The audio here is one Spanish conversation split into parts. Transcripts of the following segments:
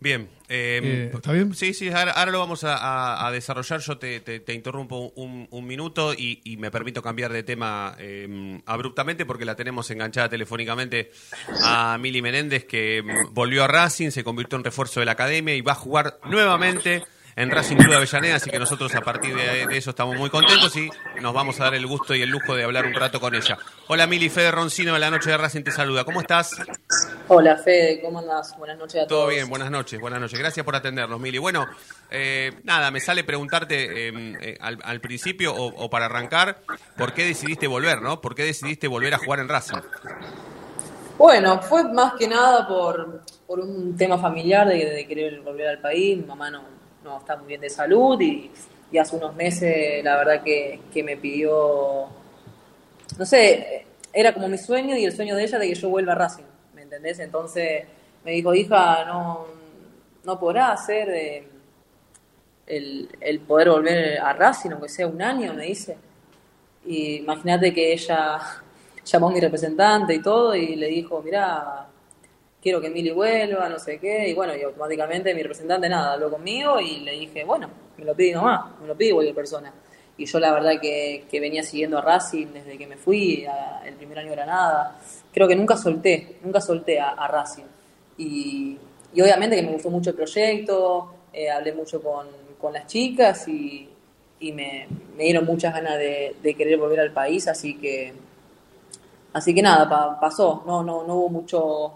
Bien. Eh, Eh, ¿Está bien? Sí, sí, ahora, ahora lo vamos a, a- a desarrollar. Yo te, te- te interrumpo un, un minuto y, y me permito cambiar de tema eh, abruptamente porque la tenemos enganchada telefónicamente a Mili Menéndez que mm, volvió a Racing, se convirtió en refuerzo de la academia y va a jugar nuevamente en Racing Club de Avellaneda, así que nosotros a partir de, de eso estamos muy contentos y nos vamos a dar el gusto y el lujo de hablar un rato con ella. Hola Mili, Fede Roncino de la Noche de Racing te saluda. ¿Cómo estás? Hola Fede, ¿cómo andás? Buenas noches a todos. Todo bien, buenas noches, buenas noches. Gracias por atendernos, Mili. Bueno, eh, nada, me sale preguntarte eh, eh, al, al principio o, o para arrancar, ¿por qué decidiste volver, no? ¿Por qué decidiste volver a jugar en Racing? Bueno, fue más que nada por, por un tema familiar de, de querer volver al país. Mi mamá no, no está muy bien de salud y, y hace unos meses la verdad que, que me pidió, no sé, era como mi sueño y el sueño de ella de que yo vuelva a Racing, ¿me entendés? Entonces me dijo, hija, no, no podrás hacer eh, el, el poder volver a Racing, aunque sea un año, me dice. Y imagínate que ella llamó a mi representante y todo y le dijo, mirá, quiero que Mili vuelva, no sé qué. Y bueno, y automáticamente mi representante nada, habló conmigo y le dije, bueno, me lo pide nomás, me lo pide cualquier persona. Y yo la verdad que, que venía siguiendo a Racing desde que me fui, a- el primer año de Granada. Creo que nunca solté, nunca solté a, Racing. Y, y obviamente que me gustó mucho el proyecto, eh, hablé mucho con, con las chicas y, y me, me dieron muchas ganas de, de querer volver al país, así que así que nada, pa- pasó, no, no, no hubo mucho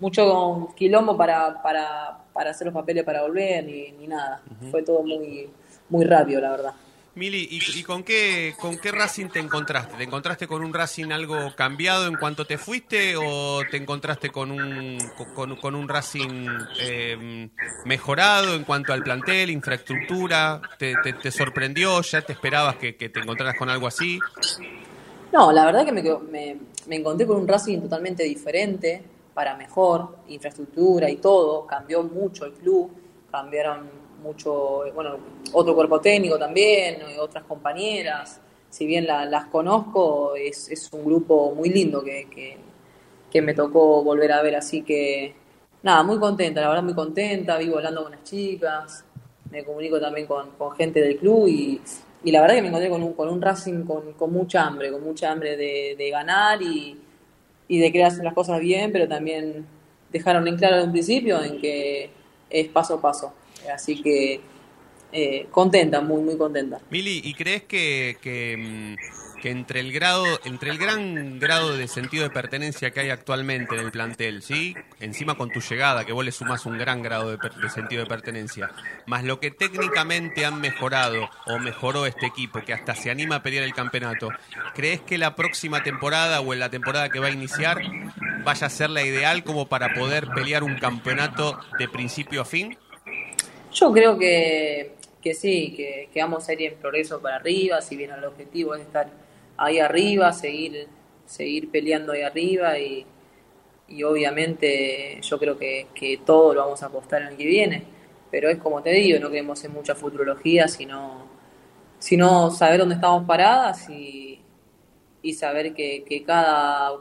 mucho quilombo para, para, para hacer los papeles para volver ni, ni nada. Fue todo muy, muy rápido, la verdad. Mili, ¿y, y con, qué, con qué Racing te encontraste? ¿Te encontraste con un Racing algo cambiado en cuanto te fuiste o te encontraste con un, con, con un Racing eh, mejorado en cuanto al plantel, infraestructura? ¿Te, te- te sorprendió? ¿Ya te esperabas que, que te encontraras con algo así? No, la verdad que me, quedo- me, me encontré con un Racing totalmente diferente, para mejor, infraestructura y todo, cambió mucho el club, cambiaron mucho, eh, bueno, otro cuerpo técnico también, eh, otras compañeras, si bien la- las conozco, es, un grupo muy lindo que, que, que me tocó volver a ver, así que nada, muy contenta, la verdad muy contenta, vivo hablando con las chicas, me comunico también con, con gente del club y, y la verdad que me encontré con un, con un Racing con, con mucha hambre, con mucha hambre de, de ganar y, y de querer hacer las cosas bien, pero también dejaron en claro desde un principio en que es paso a paso. Así que eh, contenta, muy, muy contenta. Mili, ¿y crees que, que, mm, que entre el grado, entre el gran grado de sentido de pertenencia que hay actualmente en el plantel, ¿sí? Encima con tu llegada, que vos le sumás un gran grado de, de sentido de pertenencia, más lo que técnicamente han mejorado o mejoró este equipo, que hasta se anima a pelear el campeonato, ¿crees que la próxima temporada o en la temporada que va a iniciar vaya a ser la ideal como para poder pelear un campeonato de principio a fin? Yo creo que, que sí, que, que vamos a ir en progreso para arriba, si bien el objetivo es estar ahí arriba, seguir, seguir peleando ahí arriba y, y obviamente yo creo que, que todo lo vamos a apostar en el que viene. Pero es como te digo, no queremos en mucha futurología, sino, sino saber dónde estamos paradas y, y saber que, cada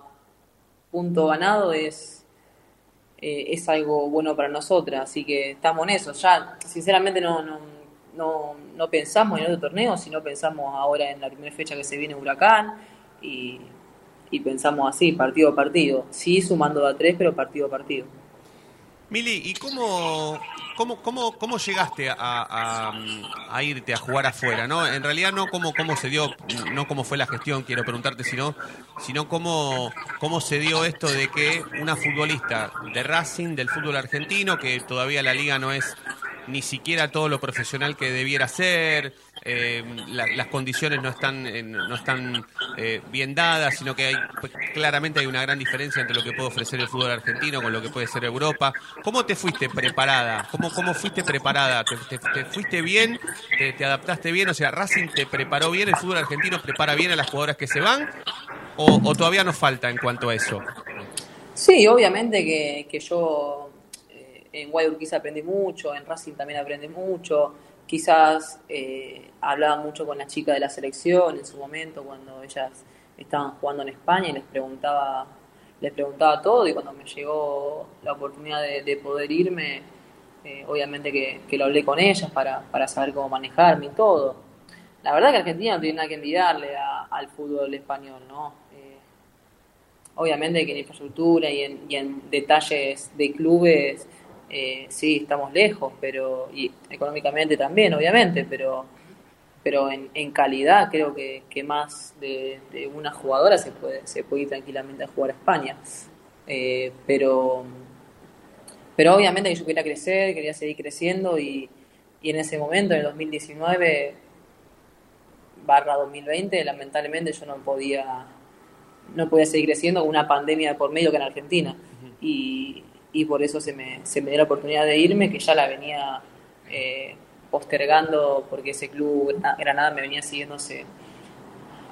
punto ganado es, eh, es algo bueno para nosotras, así que estamos en eso. Ya, sinceramente, no, no, no, no pensamos en otro torneo, sino pensamos ahora en la primera fecha que se viene Huracán y, y pensamos así, partido a partido. Sí, sumando a tres, pero partido a partido. Mili, ¿y cómo, cómo, cómo, cómo llegaste a, a- a irte a jugar afuera? ¿no? En realidad no cómo, cómo se dio, no cómo fue la gestión, quiero preguntarte, sino, sino cómo, cómo se dio esto de que una futbolista de Racing, del fútbol argentino, que todavía la liga no es ni siquiera todo lo profesional que debiera ser, eh, la- las condiciones no están, eh, no están eh, bien dadas, sino que hay, pues, claramente hay una gran diferencia entre lo que puede ofrecer el fútbol argentino con lo que puede ser Europa. ¿Cómo te fuiste preparada? ¿Cómo, cómo fuiste preparada? ¿Te, te- te fuiste bien? ¿Te, te adaptaste bien? O sea, ¿Racing te preparó bien? ¿El fútbol argentino prepara bien a las jugadoras que se van? ¿O, o todavía nos falta en cuanto a eso? Sí, obviamente que, que yo en Guay Urquiza aprendí mucho, en Racing también aprendí mucho. Quizás eh, hablaba mucho con las chicas de la selección en su momento cuando ellas estaban jugando en España y les preguntaba, les preguntaba todo y cuando me llegó la oportunidad de, de poder irme, Eh, obviamente que, lo hablé con ellas para, para saber cómo manejarme y todo. La verdad que Argentina no tiene nada que envidiarle al fútbol español, ¿no? Eh, obviamente que en infraestructura y en detalles de clubes eh, sí estamos lejos, pero y económicamente también, obviamente, pero pero en, en calidad creo que, que más de, una jugadora se puede se puede ir tranquilamente a jugar a España. Eh, pero pero obviamente que yo quería crecer, quería seguir creciendo y, y en ese momento, en el 2019 barra 2020, lamentablemente yo no podía no podía seguir creciendo con una pandemia por medio que en Argentina. Y, y por eso se me, se me dio la oportunidad de irme, que ya la venía eh, postergando porque ese club Granada me venía siguiendo hace,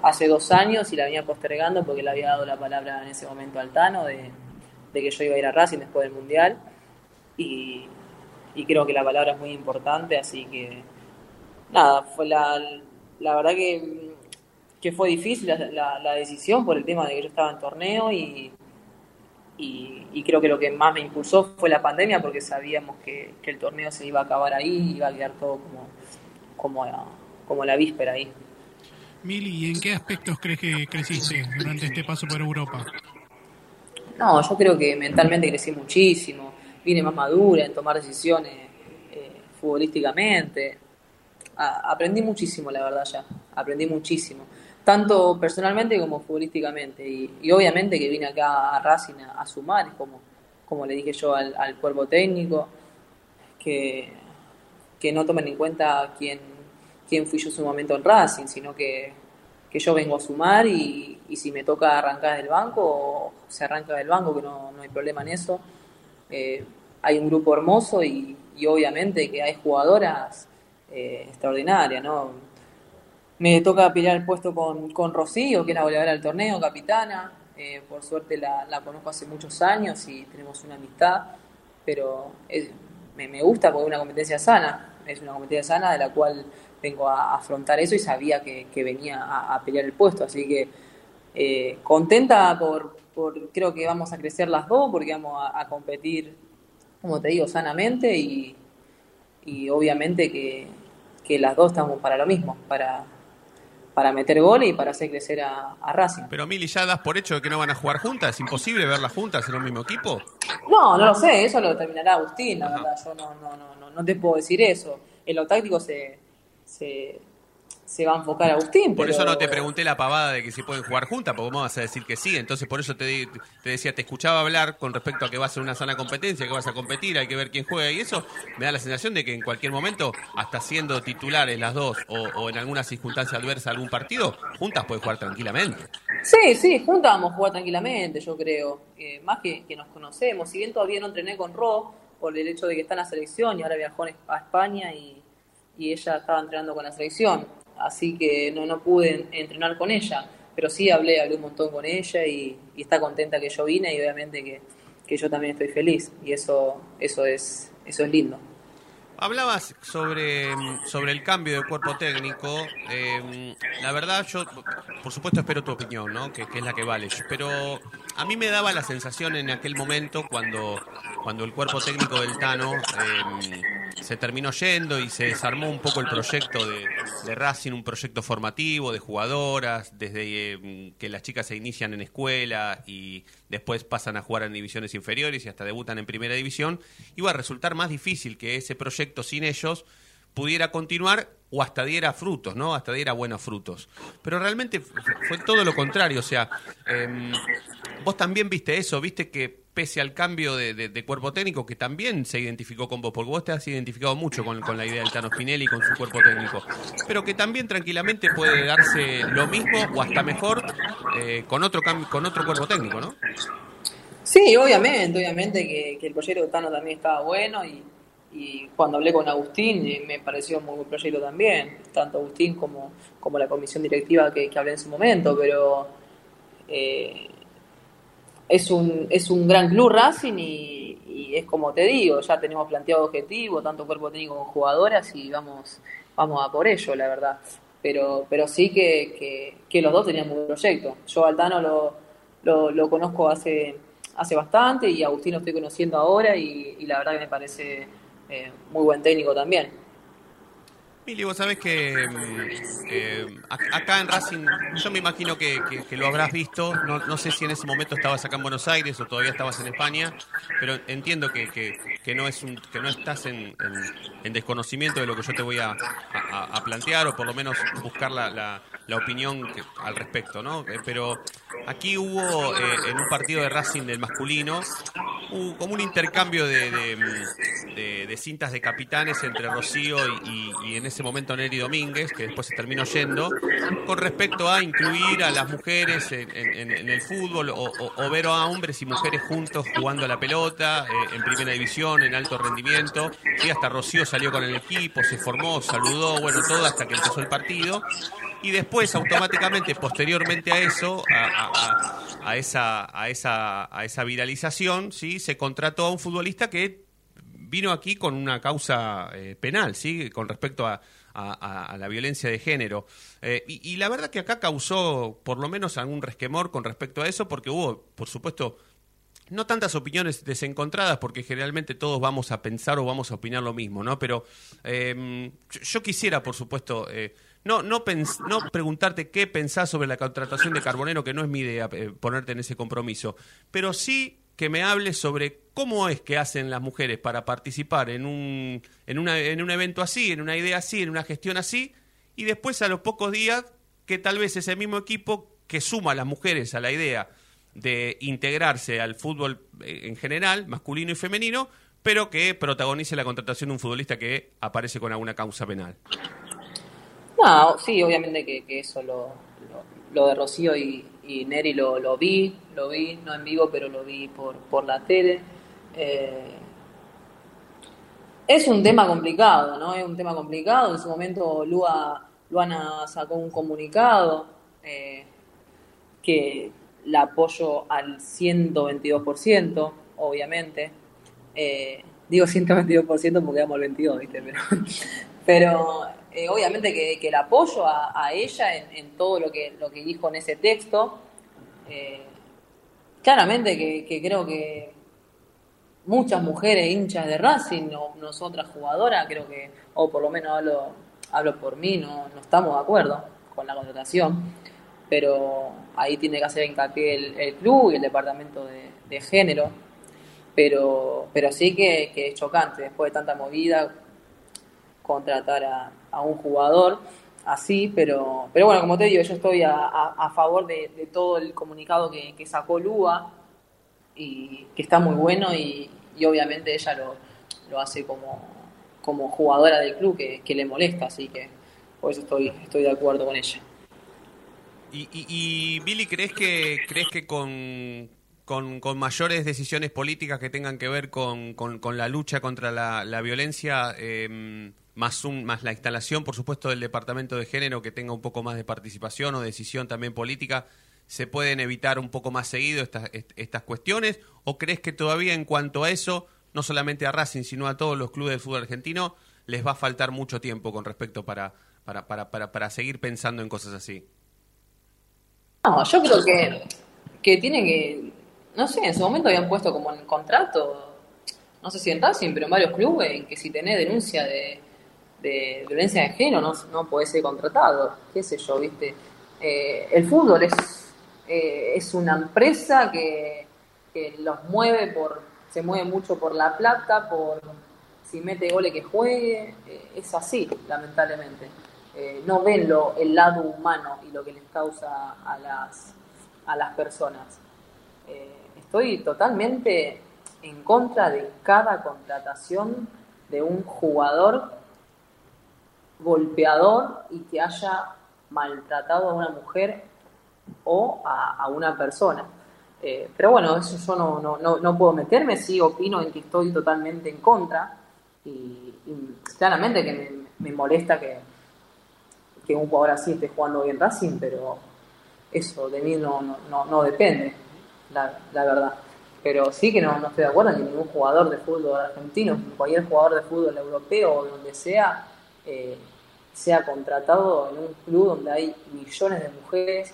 hace dos años y la venía postergando porque le había dado la palabra en ese momento al Tano de, que yo iba a ir a Racing después del Mundial. Y, creo que la palabra es muy importante, así que nada, fue la, la verdad que, que fue difícil la, la decisión por el tema de que yo estaba en torneo y y, creo que lo que más me impulsó fue la pandemia porque sabíamos que, el torneo se iba a acabar ahí, iba a quedar todo como, como, como la víspera ahí. Mili, ¿y en qué aspectos crees que creciste durante este paso por Europa? No, yo creo que mentalmente crecí muchísimo, vine más madura en tomar decisiones eh, futbolísticamente. aprendí muchísimo, la verdad, ya, aprendí muchísimo tanto personalmente como futbolísticamente. Y, obviamente que vine acá a Racing a, sumar, como, como le dije yo al, cuerpo técnico, que, que, no tomen en cuenta quién, quién fui yo en su momento en Racing, sino que, que yo vengo a sumar y, si me toca arrancar del banco, se arranca del banco, que no, no hay problema en eso. Eh, hay un grupo hermoso y, y, obviamente que hay jugadoras eh, extraordinarias, ¿no? Me toca pelear el puesto con, con Rocío, que es la goleadora del torneo, capitana. Eh, por suerte la, la, conozco hace muchos años y tenemos una amistad, pero me, gusta porque es una competencia sana. Es una competencia sana de la cual vengo a, afrontar eso y sabía que, que venía a, pelear el puesto. Así que eh, contenta por, por, creo que vamos a crecer las dos porque vamos a, a competir, como te digo, sanamente y, y obviamente que, que las dos estamos para lo mismo, para para meter goles y para hacer crecer a, Racing. Pero Mili, ¿ya das por hecho de que no van a jugar juntas? ¿Es imposible verlas juntas en un mismo equipo? No, no lo sé, eso lo determinará Agustín, la verdad, yo no, no, no, no, te puedo decir eso. En lo táctico se, se, se va a enfocar Agustín. Por eso no te pregunté la pavada de que si pueden jugar juntas, porque vos vas a decir que sí. Entonces, por eso te, te decía, te escuchaba hablar con respecto a que va a ser una sana competencia, que vas a competir, hay que ver quién juega. Y eso me da la sensación de que en cualquier momento, hasta siendo titulares las dos o, en alguna circunstancia adversa algún partido, juntas pueden jugar tranquilamente. Sí, sí, juntas vamos a jugar tranquilamente, yo creo. más que, que nos conocemos. Si bien todavía no entrené con Ro, por el hecho de que está en la selección y ahora viajó a España y, y ella estaba entrenando con la selección así que no, no pude entrenar con ella, pero sí hablé, hablé un montón con ella y, está contenta que yo vine y obviamente que, yo también estoy feliz y eso, eso, es, eso es lindo. Hablabas sobre, sobre el cambio de cuerpo técnico. Eh, la verdad, yo, por supuesto, espero tu opinión, ¿no? que, es la que vale. Pero a mí me daba la sensación en aquel momento, cuando, cuando el cuerpo técnico del Tano eh, se terminó yendo y se desarmó un poco el proyecto de, Racing, un proyecto formativo de jugadoras, desde eh, que las chicas se inician en escuela y después pasan a jugar en divisiones inferiores y hasta debutan en primera división, iba a resultar más difícil que ese proyecto sin ellos pudiera continuar o hasta diera frutos, ¿no? Hasta diera buenos frutos. Pero realmente fue todo lo contrario, o sea, em, vos también viste eso, viste que pese al cambio de, cuerpo técnico, que también se identificó con vos, porque vos te has identificado mucho con, la idea del Tano Spinelli y con su cuerpo técnico, pero que también tranquilamente puede darse lo mismo o hasta mejor eh, con, otro con otro cuerpo técnico, ¿no? Sí, obviamente, obviamente que, que el proyecto de Tano también estaba bueno y y cuando hablé con Agustín eh, me pareció muy buen proyecto también, tanto Agustín como, como la comisión directiva que, hablé en su momento, pero eh, es, un, es un gran club Racing y, es como te digo, ya tenemos planteado objetivo, tanto cuerpo técnico como jugadoras y vamos, vamos a por ello, la verdad. Pero, pero sí que, que, los dos tenían un proyecto. Yo Altano lo, lo, lo, conozco hace, hace bastante y Agustín lo estoy conociendo ahora y, y la verdad que me parece eh, muy buen técnico también. Mili, vos sabés que mm, eh, acá en Racing, yo me imagino que, lo habrás visto, no, sé si en ese momento estabas acá en Buenos Aires o todavía estabas en España, pero entiendo que, que no, es un, que no estás en, desconocimiento de lo que yo te voy a, plantear o por lo menos buscar la, la, opinión al respecto, ¿no? Eh, pero aquí hubo eh, en un partido de Racing del masculino, hubo como un intercambio de, de, cintas de capitanes entre Rocío y, y en ese momento Neri Domínguez, que después se terminó yendo, con respecto a incluir a las mujeres en, el fútbol o, ver a hombres y mujeres juntos jugando a la pelota, eh, en primera división, en alto rendimiento. Y hasta Rocío salió con el equipo, se formó, saludó, bueno, todo hasta que empezó el partido. Y después, automáticamente, posteriormente a eso, a, esa, a, esa, a esa viralización, ¿sí? se contrató a un futbolista que vino aquí con una causa eh, penal, ¿sí? Con respecto a, la violencia de género. Eh, y, la verdad que acá causó por lo menos algún resquemor con respecto a eso, porque hubo, por supuesto, no tantas opiniones desencontradas, porque generalmente todos vamos a pensar o vamos a opinar lo mismo, ¿no? Pero em, yo, quisiera, por supuesto, eh, no, no, preguntarte qué pensás sobre la contratación de Carbonero, que no es mi idea ponerte en ese compromiso, pero sí que me hable sobre cómo es que hacen las mujeres para participar en un, en, una, en un evento así, en una idea así, en una gestión así, y después a los pocos días que tal vez ese mismo equipo que suma a las mujeres a la idea de integrarse al fútbol eh, en general, masculino y femenino, pero que protagonice la contratación de un futbolista que aparece con alguna causa penal. No, sí, obviamente que, eso lo, lo de Rocío y, y Neri lo, lo, vi, lo vi, no en vivo, pero lo vi por, por la tele. Eh, es un tema complicado, ¿no? Es un tema complicado. En su momento Lua, Luana sacó un comunicado eh, que la apoyo al 122%, obviamente. Eh, digo 122% porque damos el 22, ¿viste? Pero, pero eh, obviamente que, el apoyo a, ella en, todo lo que, lo que dijo en ese texto. Eh, claramente que, creo que muchas mujeres hinchas de Racing, o nosotras jugadoras, creo que, o por lo menos hablo, hablo por mí, no, estamos de acuerdo con la contratación, pero ahí tiene que hacer hincapié el, club y el departamento de, género, pero, pero sí que, que es chocante, después de tanta movida, contratar a, a un jugador así, pero, pero bueno, como te digo, yo estoy a, favor de, todo el comunicado que, sacó Lua y que está muy bueno y, obviamente ella lo, lo, hace como, como jugadora del club que, le molesta, así que por eso estoy, estoy de acuerdo con ella. Y, y, Billy, ¿crees que, crees que con, con, mayores decisiones políticas que tengan que ver con, con, la lucha contra la, la violencia, eh, más, un, más la instalación, por supuesto, del Departamento de Género que tenga un poco más de participación o decisión también política, ¿se pueden evitar un poco más seguido estas, estas cuestiones? ¿O crees que todavía en cuanto a eso, no solamente a Racing, sino a todos los clubes del fútbol argentino, les va a faltar mucho tiempo con respecto para, para, para, para, para seguir pensando en cosas así? No, yo creo que, que tiene que, no sé, en su momento habían puesto como en contrato, no sé si en Racing, pero en varios clubes, en que si tenés denuncia de de violencia de género no, no puede ser contratado, qué sé yo, ¿viste? Eh, el fútbol es, eh, es una empresa que, los mueve por, se mueve mucho por la plata, por si mete goles que juegue, eh, es así, lamentablemente. no ven lo, el lado humano y lo que les causa a las, a las personas. estoy totalmente en contra de cada contratación de un jugador golpeador y que haya maltratado a una mujer o a, una persona. Eh, pero bueno, eso yo no, no, no, puedo meterme, sí opino en que estoy totalmente en contra y, claramente que me, molesta que, que, un jugador así esté jugando bien Racing, pero eso de mí no, no, no depende, la, la, verdad. Pero sí que no, no estoy de acuerdo en que ningún jugador de fútbol argentino, cualquier jugador de fútbol europeo o donde sea, eh, sea contratado en un club donde hay millones de mujeres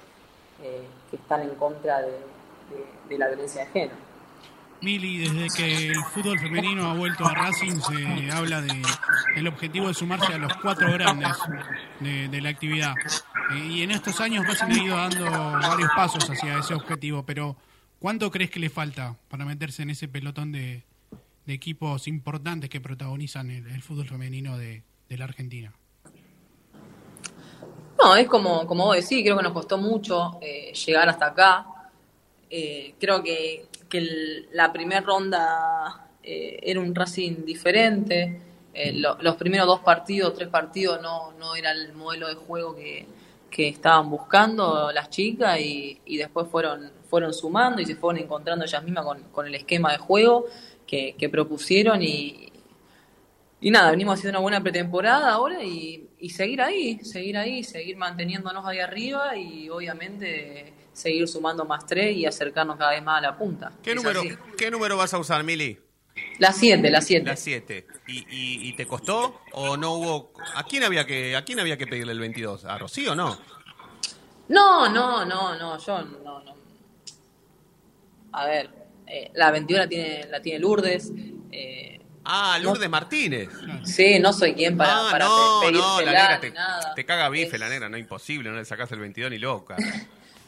eh, que están en contra de, la violencia de género. Mili, desde que el fútbol femenino ha vuelto a Racing se habla de el objetivo de sumarse a los cuatro grandes de, la actividad. Eh, y en estos años Racing ha ido dando varios pasos hacia ese objetivo, pero ¿cuánto crees que le falta para meterse en ese pelotón de, de equipos importantes que protagonizan el, el fútbol femenino de, de la Argentina? No, es como, como vos decís, creo que nos costó mucho eh, llegar hasta acá. Eh, creo que, que la primera ronda eh, era un Racing diferente. Lo- los primeros dos partidos, tres partidos, no, no era el modelo de juego que, que estaban buscando las chicas y, y después fueron, fueron sumando y se fueron encontrando ellas mismas con, con el esquema de juego que, que propusieron y, y nada, venimos haciendo una buena pretemporada ahora y, y seguir ahí, seguir ahí, seguir manteniéndonos ahí arriba y obviamente seguir sumando más tres y acercarnos cada vez más a la punta. ¿Qué Es número, así. ¿Qué número vas a usar, Mili? La 7, la 7. La 7. ¿Y, y, y te costó o no hubo a quién había que a quién había que pedirle el 22? ¿A Rocío o no? No, no, no, no, yo no, no. A ver, eh, la 21 la tiene, la tiene Lourdes. eh, Ah, Lourdes Martínez. sí, no soy quien para, ah, para no, no, la negra te, nada. te caga bife, Es- la negra, no imposible, no le sacás el 22 ni loca.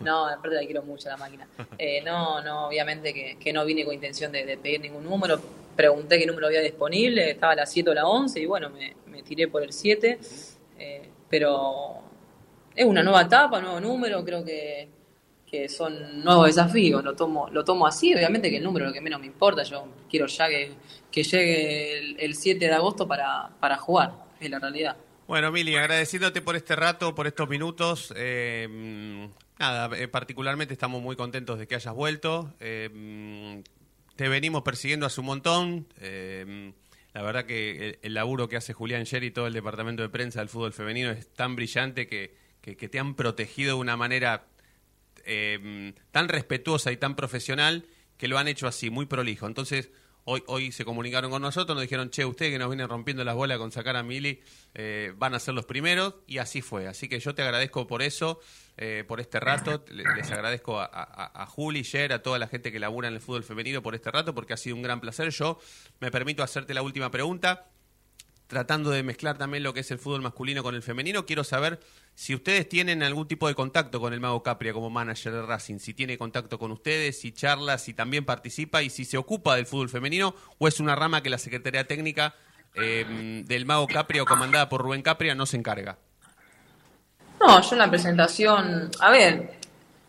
No, aparte la quiero mucho la máquina. Eh, no, no, obviamente que, que no vine con intención de, de pedir ningún número. Pregunté qué número había disponible, estaba la 7 o la 11 y bueno, me, me tiré por el 7. Eh, pero es una nueva etapa, nuevo número, creo que, que son nuevos desafíos. Lo tomo, lo tomo así, obviamente que el número es lo que menos me importa. Yo quiero ya que, que llegue el, el 7 de agosto para, para jugar, es la realidad. Bueno, Mili, agradeciéndote por este rato, por estos minutos. eh, nada, eh, particularmente estamos muy contentos de que hayas vuelto. eh, te venimos persiguiendo hace un montón. la verdad que el, laburo que hace Julián Sher y todo el departamento de prensa del fútbol femenino es tan brillante que- que te han protegido de una manera eh, tan respetuosa y tan profesional que lo han hecho así, muy prolijo. Entonces, hoy, hoy se comunicaron con nosotros, nos dijeron, che, ustedes que nos vienen rompiendo las bolas con sacar a Mili, eh, van a ser los primeros, y así fue. Así que yo te agradezco por eso, eh, por este rato, Le- les agradezco a, a, a Juli, Jer, a toda la gente que labura en el fútbol femenino por este rato, porque ha sido un gran placer. Yo me permito hacerte la última pregunta tratando de mezclar también lo que es el fútbol masculino con el femenino, quiero saber si ustedes tienen algún tipo de contacto con el Mago Capria como manager de Racing, si tiene contacto con ustedes, si charla, si también participa y si se ocupa del fútbol femenino o es una rama que la Secretaría Técnica eh, del Mago Capria o comandada por Rubén Capria no se encarga. No, yo en la presentación, a ver,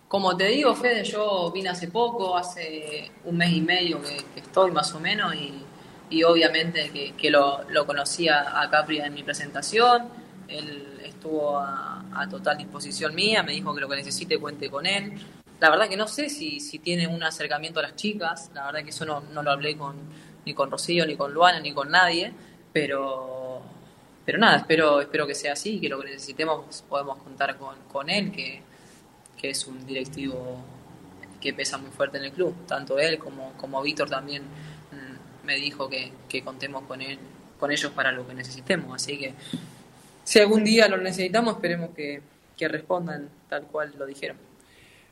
como te digo, Fede, yo vine hace poco, hace un mes y medio que, que estoy más o menos y, y obviamente que, que lo, conocía a Capri en mi presentación, él estuvo a, total disposición mía, me dijo que lo que necesite cuente con él. La verdad que no sé si, si tiene un acercamiento a las chicas, la verdad que eso no, no lo hablé con, ni con Rocío, ni con Luana, ni con nadie, pero pero nada, espero, espero que sea así que lo que necesitemos podemos contar con, con él, que, que es un directivo que pesa muy fuerte en el club. Tanto él como, como Víctor también me dijo que, que contemos con él, con ellos para lo que necesitemos. Así que si algún día lo necesitamos, esperemos que, que respondan tal cual lo dijeron.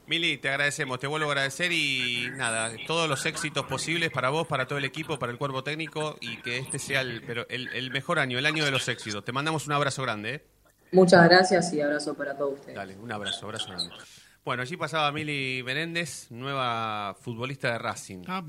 Mili, te agradecemos, te vuelvo a agradecer y nada, todos los éxitos posibles para vos, para todo el equipo, para el cuerpo técnico y que este sea el, pero el, el mejor año, el año de los éxitos. Te mandamos un abrazo grande. ¿eh? Muchas gracias y abrazo para todos ustedes. Dale, un abrazo, abrazo grande. Bueno, allí pasaba Mili Menéndez, nueva futbolista de Racing. Pensando